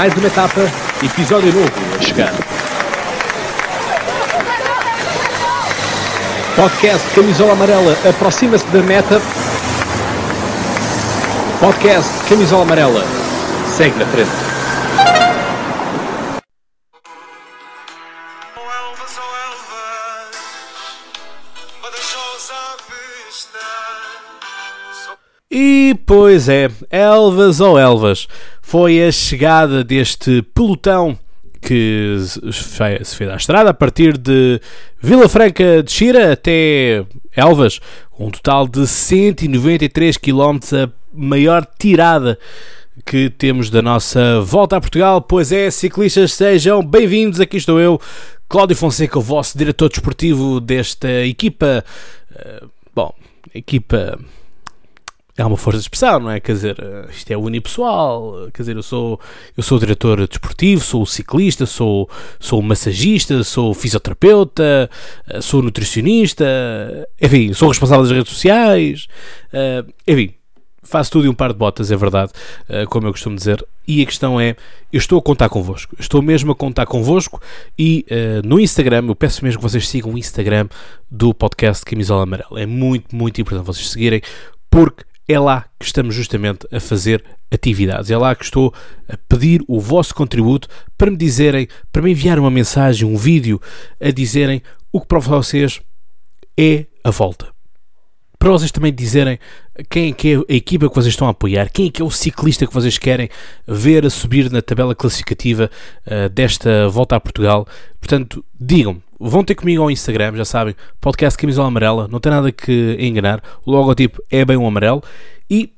Mais uma etapa, episódio novo a chegar. Podcast Camisola Amarela aproxima-se da meta. Podcast Camisola Amarela segue na frente. E pois é, Elvas ou Elvas, foi a chegada deste pelotão que se se fez à estrada a partir de Vila Franca de Xira até Elvas, um total de 193 km, a maior tirada que temos da nossa volta a Portugal. Pois é, ciclistas, sejam bem-vindos. Aqui estou eu, Cláudio Fonseca, o vosso diretor desportivo desta equipa. eh, bom, equipa é uma força de expressão, não é? Quer dizer, eh, isto é unipessoal, eh, quer dizer, eu sou, eu sou diretor desportivo, sou ciclista, sou, sou massagista, sou fisioterapeuta, eh, sou nutricionista, enfim, sou responsável das redes sociais, enfim, faço tudo e um par de botas, é verdade, como eu costumo dizer. E a questão é, eu estou a contar convosco, estou mesmo a contar convosco e eh, no Instagram, eu peço mesmo que vocês sigam o Instagram do podcast Camisola Amarela. É muito, muito importante vocês seguirem, porque é lá que estamos justamente a fazer atividades. É lá que estou a pedir o vosso contributo para me dizerem, para me enviar uma mensagem, um vídeo, a dizerem o que para vocês é a volta para vocês também dizerem quem é que é a equipa que vocês estão a apoiar, quem é que é o ciclista que vocês querem ver a subir na tabela classificativa uh, desta volta a Portugal. Portanto, digam-me, vão ter comigo ao Instagram, já sabem, podcast Camisola Amarela, não tem nada que enganar, o logotipo é bem o amarelo. E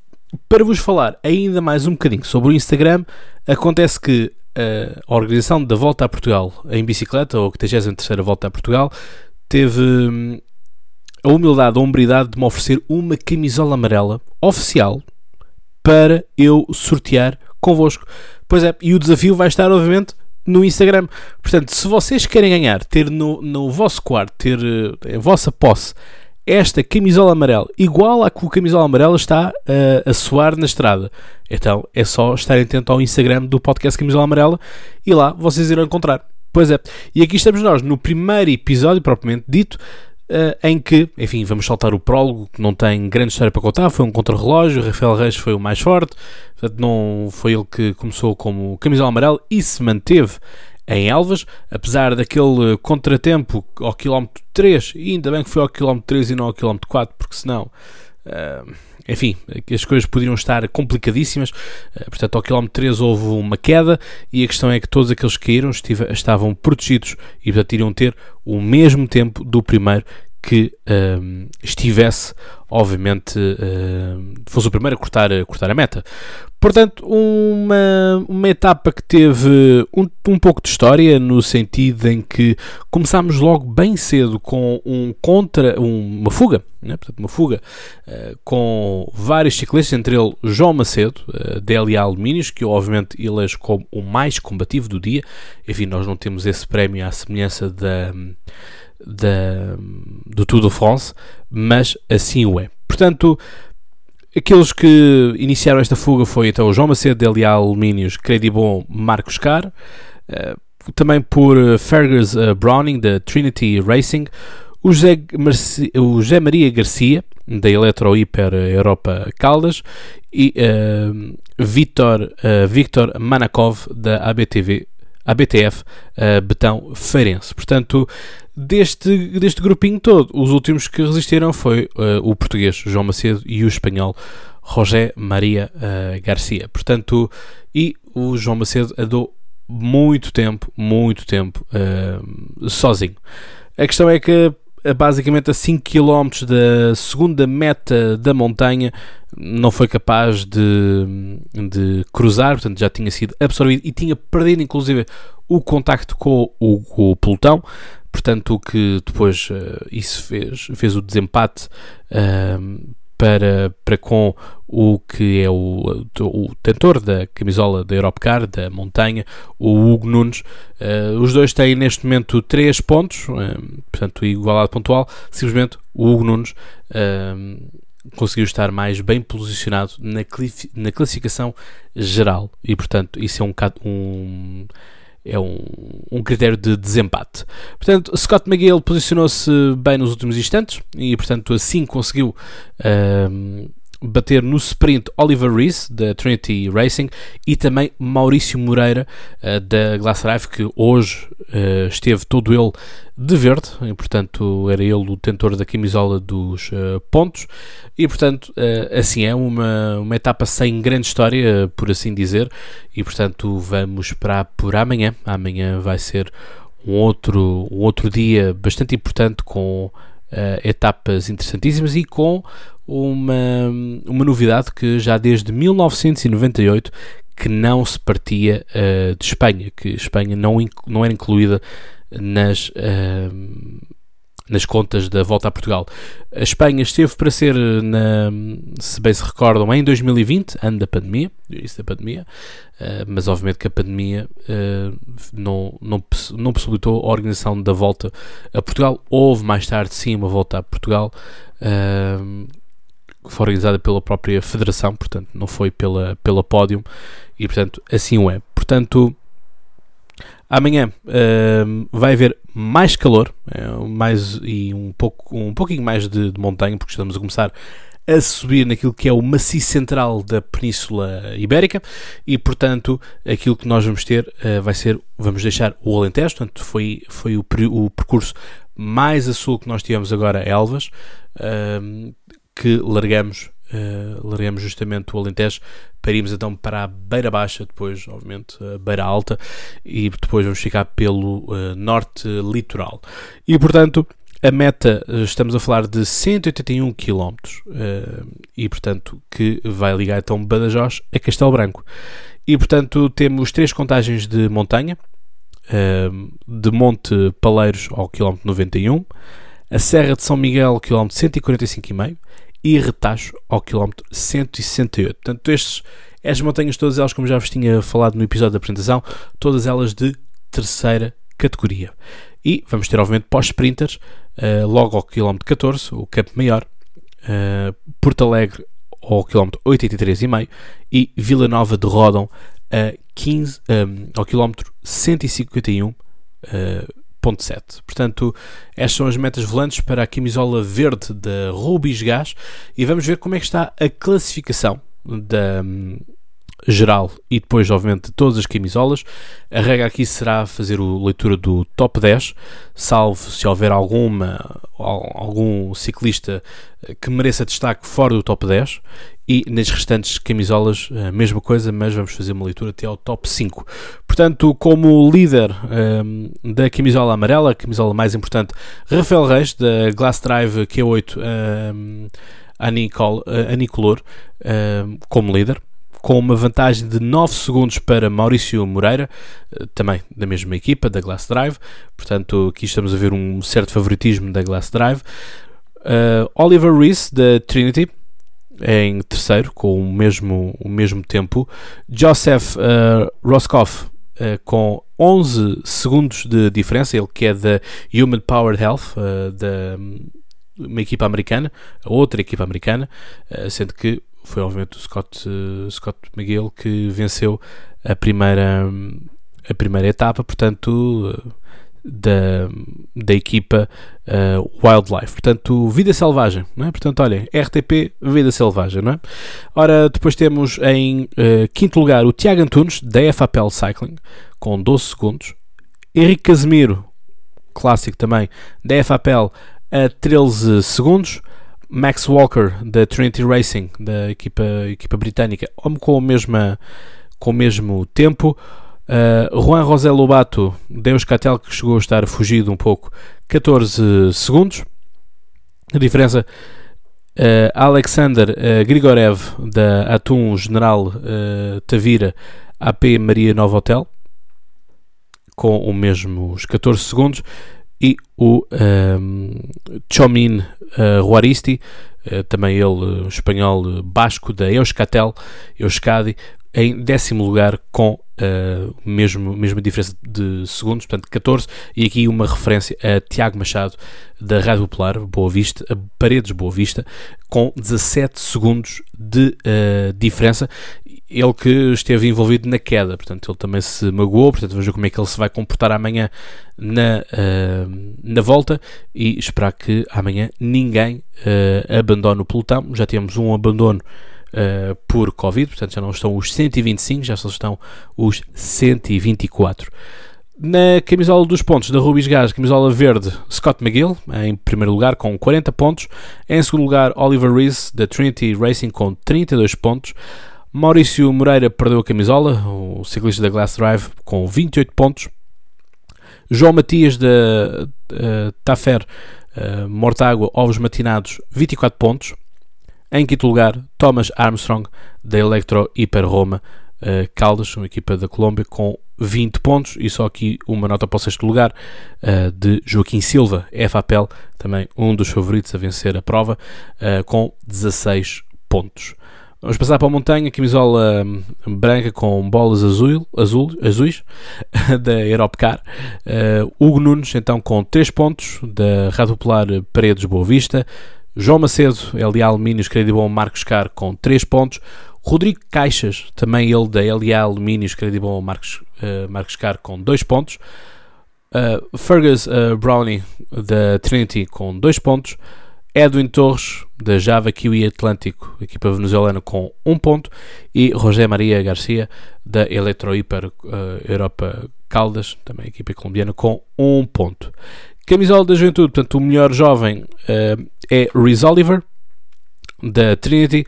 para vos falar ainda mais um bocadinho sobre o Instagram, acontece que uh, a organização da Volta a Portugal em bicicleta, ou a 83 Volta a Portugal, teve. hum, a humildade, a hombridade de me oferecer uma camisola amarela oficial para eu sortear convosco. Pois é, e o desafio vai estar, obviamente, no Instagram. Portanto, se vocês querem ganhar, ter no, no vosso quarto, ter eh, em vossa posse esta camisola amarela, igual à que o camisola amarela está eh, a soar na estrada, então é só estarem atentos ao Instagram do podcast Camisola Amarela e lá vocês irão encontrar. Pois é, e aqui estamos nós no primeiro episódio, propriamente dito, em que, enfim, vamos saltar o prólogo, que não tem grande história para contar, foi um contrarrelógio, Rafael Reis foi o mais forte, portanto não foi ele que começou como camisola amarela e se manteve em Elvas, apesar daquele contratempo ao quilómetro 3, e ainda bem que foi ao quilómetro 3 e não ao quilómetro 4, porque senão... eh, enfim, as coisas poderiam estar complicadíssimas. Eh, Portanto, ao quilómetro 3 houve uma queda e a questão é que todos aqueles que caíram estavam protegidos e, portanto, iriam ter o mesmo tempo do primeiro que ehm, estivesse, obviamente, ehm, fosse o primeiro a cortar, a cortar a meta. Portanto, uma, uma etapa que teve um, um pouco de história, no sentido em que começámos logo bem cedo com um contra, um- uma fuga, né? portanto, uma fuga eh, com vários ciclistas, entre ele João Macedo, uh, DLA Alumínios, que obviamente elejo como o mais combativo do dia. Enfim, nós não temos esse prémio à semelhança da, da, do Tour de France, mas assim o é. Portanto, aqueles que iniciaram esta fuga foi então o João Macedo, DLA Alumínios, Credibon, Marcos Car, eh, também por eh, Fergus eh, Browning, da Trinity Racing, o José, Marci- o José Maria Garcia, da Eletro Hiper Europa Caldas, e eh, Victor, eh, Victor Manakov, da ABTV, ABTF eh, Betão Feirense. Portanto, deste, deste grupinho todo, os últimos que resistiram foi eh, o português João Macedo e o espanhol José Maria eh, Garcia. Portanto, e o João Macedo andou muito tempo, muito tempo eh, sozinho. A questão é que basicamente a 5 km da segunda meta da montanha não foi capaz de, de cruzar, portanto já tinha sido absorvido e tinha perdido inclusive o contacto com o, o pelotão, portanto o que depois eh, isso fez, fez o desempate ehm, para, para com o que é o, o tentor da camisola da Europcar, da montanha, o Hugo Nunes. Eh, os dois têm neste momento 3 pontos, eh, portanto igualdade pontual, simplesmente o Hugo Nunes eh, conseguiu estar mais bem posicionado na, na classificação geral e, portanto, isso é um, um, é um, um critério de desempate. Portanto, Scott McGill posicionou-se bem nos últimos instantes e, portanto, assim conseguiu ahm, bater no sprint Oliver Reese da Trinity Racing e também Maurício Moreira ah, da Glass Drive que hoje ah, esteve todo ele de verde e portanto era ele o detentor da camisola dos ah, pontos. E portanto assim é uma, uma etapa sem grande história por assim dizer. E portanto vamos esperar por amanhã. Amanhã vai ser um outro, um outro dia bastante importante com ah, etapas interessantíssimas e com uma, uma novidade que já desde 1998 que não se partia ah, de Espanha, que Espanha não, não era incluída nas, ah, nas contas da volta a Portugal. A Espanha esteve para ser, na, se bem se recordam, em 2020, ano da pandemia, isso da pandemia, ah, mas obviamente que a pandemia ah, não, não, não possibilitou a organização da volta a Portugal. Houve mais tarde, sim, uma volta a Portugal. ah, que foi organizada pela própria Federação, portanto, não foi pela, pela Pódium, e portanto, assim o é. Portanto, amanhã hum, vai haver mais calor, eh, mais, e um, pouco, um pouquinho mais de, de montanha, porque estamos a começar a subir naquilo que é o maciço central da Península Ibérica e, portanto, aquilo que nós vamos ter eh, vai ser, vamos deixar o Alentejo, portanto, foi, foi o, o percurso mais a sul que nós tivemos agora, Elvas, hum, que largamos, eh, largamos justamente o Alentejo para irmos então para a Beira Baixa, depois, obviamente, a Beira Alta, e depois vamos ficar pelo eh, norte litoral. E, portanto, a meta, eh, estamos a falar de 181 km, e, portanto, que vai ligar então Badajoz a Castelo Branco. E, portanto, temos três contagens de montanha, de Monte Paleiros ao km 91, a Serra de São Miguel, km 145,5 e Retacho ao km 168. Portanto, estes, estas montanhas, todas elas, como já vos tinha falado no episódio da apresentação, todas elas de terceira categoria. E vamos ter, obviamente, pós-sprinters, eh, logo ao km 14, o Campo Maior, eh, Porto Alegre ao km 83,5 e Vila Nova de Rodão a 15, eh, ao km 151. eh, 1.7. Portanto, estas são as metas volantes para a camisola verde da Rubis Gas e vamos ver como é que está a classificação da hum, geral e depois, obviamente, de todas as camisolas. A regra aqui será fazer a leitura do top 10, salvo se houver alguma, al- algum ciclista eh, que mereça destaque fora do top 10. E nas restantes camisolas, a mesma coisa, mas vamos fazer uma leitura até ao top 5. Portanto, como líder hum, da camisola amarela, a camisola mais importante, Rafael Reis, da Glass Drive Q8 hum, Anicol, eh, Anicolor, hum, como líder, com uma vantagem de 9 segundos para Maurício Moreira, eh, também da mesma equipa, da Glass Drive. Portanto, aqui estamos a ver um certo favoritismo da Glass Drive. Uh, Oliver Reese, da Trinity, em terceiro, com o mesmo, o mesmo tempo. Joseph uh, Roscoff, uh, com 11 segundos de diferença, ele que é da Human Powered Health, uh, da uma equipa americana, outra equipa americana, sendo que foi obviamente o Scott, Scott McGill que venceu a primeira, a primeira etapa, portanto, da, da equipa uh, Wildlife. Portanto, Vida Selvagem, não é? Portanto, olhem, RTP Vida Selvagem, não é? Ora, depois temos em uh, quinto lugar o Tiago Antunes, da FAPL Cycling, com 12 segundos. Henrique Casemiro, clássico também, da FAPL, a 13 segundos. Max Walker, da Trinity Racing, da equipa, equipa britânica, com, a mesma, com o mesmo tempo. Uh, Juan José Lobato, da Euskaltel, que chegou a estar fugido um pouco, 14 segundos. A diferença, uh, Alexander uh, Grigorev, da Atum General Tavira, AP Maria Nova Hotel, com o mesmo os 14 segundos. E o um, Chomin uh, Juaristi, uh, também ele espanhol basco da Euskatel, Euskadi, em décimo lugar com uh, mesmo, mesma diferença de segundos, portanto 14, e aqui uma referência a Tiago Machado da Rádio Popular, Boa Vista, a Paredes Boa Vista, com 17 segundos de uh, diferença. Ele que esteve envolvido na queda, portanto ele também se magoou, portanto vamos ver como é que ele se vai comportar amanhã na, uh, na volta e esperar que amanhã ninguém abandone o pelotão. Já temos um abandono uh, por Covid, portanto já não estão os 125, já só estão os 124. Na camisola dos pontos da Rubis Gás, camisola verde, Scott McGill, em primeiro lugar com 40 pontos. Em segundo lugar, Oliver Rees, da Trinity Racing, com 32 pontos. Maurício Moreira perdeu a camisola, o ciclista da Glass Drive, com 28 pontos. João Matias, da uh, Tafer, uh, Mortágua, Ovos Matinados, 24 pontos. Em quinto lugar, Thomas Armstrong, da Electro Hiper Roma uh, Caldas, uma equipa da Colômbia, com 20 pontos. E só aqui uma nota para o sexto lugar uh, de Joaquim Silva, FAPEL, também um dos favoritos a vencer a prova, uh, com 16 pontos. Vamos passar para a montanha, camisola hum, branca com bolas azul, azul, azuis da Europcar. Uh, Hugo Nunes, então, com 3 pontos, da Rádio Popular Paredes Boa Vista. João Macedo, LA Alumínios, Credible Marcos Car com 3 pontos. Rodrigo Caixas, também ele da LA Alumínios, Credible Marcos, uh, Marcos Car com 2 pontos. Uh, Fergus uh, Brownie da Trinity com 2 pontos. Edwin Torres da Java Kiwi Atlântico, equipa venezuelana com 1 um ponto. E José Maria Garcia da Electro Hiper uh, Europa Caldas, também equipa colombiana, com 1 um ponto. Camisola da Juventude, portanto, o melhor jovem uh, é Rhys Oliver, da Trinity.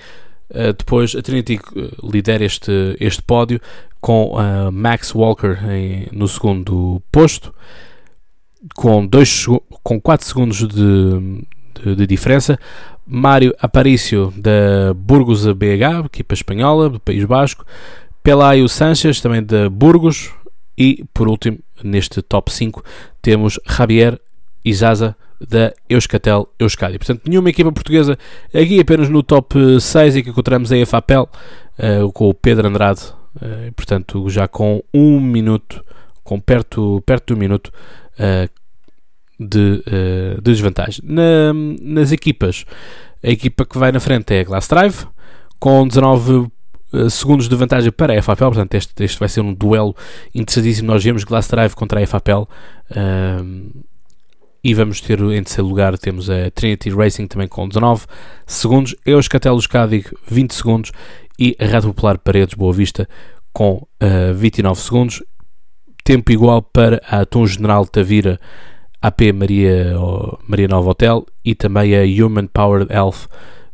Uh, depois a Trinity eh, lidera este, este pódio com uh, Max Walker em, no segundo posto, com, dois, com 4 segundos de, de, de diferença. Mário Aparício da Burgos BH, equipa espanhola do País Basco. Pelayo Sanches, também da Burgos. E por último, neste top 5, temos Javier Isaza da Euskatel Euskadi. Portanto, nenhuma equipa portuguesa aqui apenas no top 6 e que encontramos a EFAPEL uh, com o Pedro Andrade, uh, portanto, já com um minuto, com perto, perto um minuto uh, de, de, desvantagem. Na, nas equipas, a equipa que vai na frente é a Glass Drive, com 19 segundos de vantagem para a EFAPEL, portanto este, este vai ser um duelo interessantíssimo, nós vemos Glass Drive contra a EFAPEL e vamos ter em terceiro lugar temos a Trinity Racing também com 19 segundos, Euscatel Cádiz 20 segundos e a Rádio Popular Paredes Boa Vista com uh, eh, 29 segundos. Tempo igual para a Atum General Tavira AP Maria, Maria Nova Hotel e também a Human Powered Health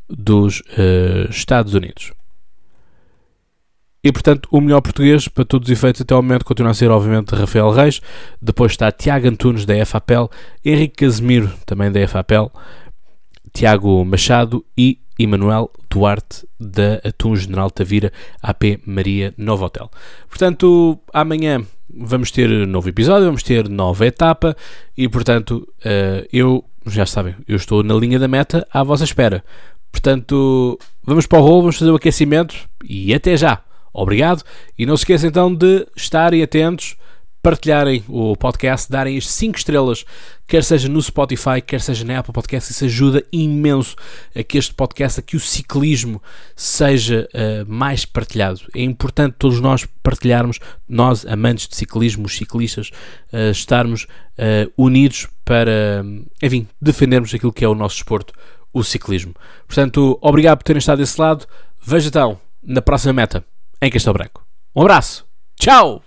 dos uh, Estados Unidos. E portanto, o melhor português, para todos os efeitos, até ao momento, continua a ser, obviamente, Rafael Reis. Depois está Tiago Antunes, da FAPEL, Henrique Casemiro, também da FAPEL, Tiago Machado e Emanuel Duarte, da Atum General Tavira, AP Maria Nova Hotel. Portanto, amanhã vamos ter novo episódio, vamos ter nova etapa e, portanto, uh, eu, já sabem, eu estou na linha da meta à vossa espera. Portanto, vamos para o rolo, vamos fazer o aquecimento e até já! Obrigado e não se esqueçam então de estarem atentos, partilharem o podcast, darem as 5 estrelas, quer seja no Spotify, quer seja na Apple Podcast, isso ajuda imenso a que este podcast, a que o ciclismo seja uh, mais partilhado. É importante todos nós partilharmos, nós amantes de ciclismo, os ciclistas, uh, estarmos uh, unidos para, enfim, defendermos aquilo que é o nosso desporto, o ciclismo. Portanto, obrigado por terem estado desse lado. Veja então na próxima meta em Castelo Branco. Um abraço. Tchau!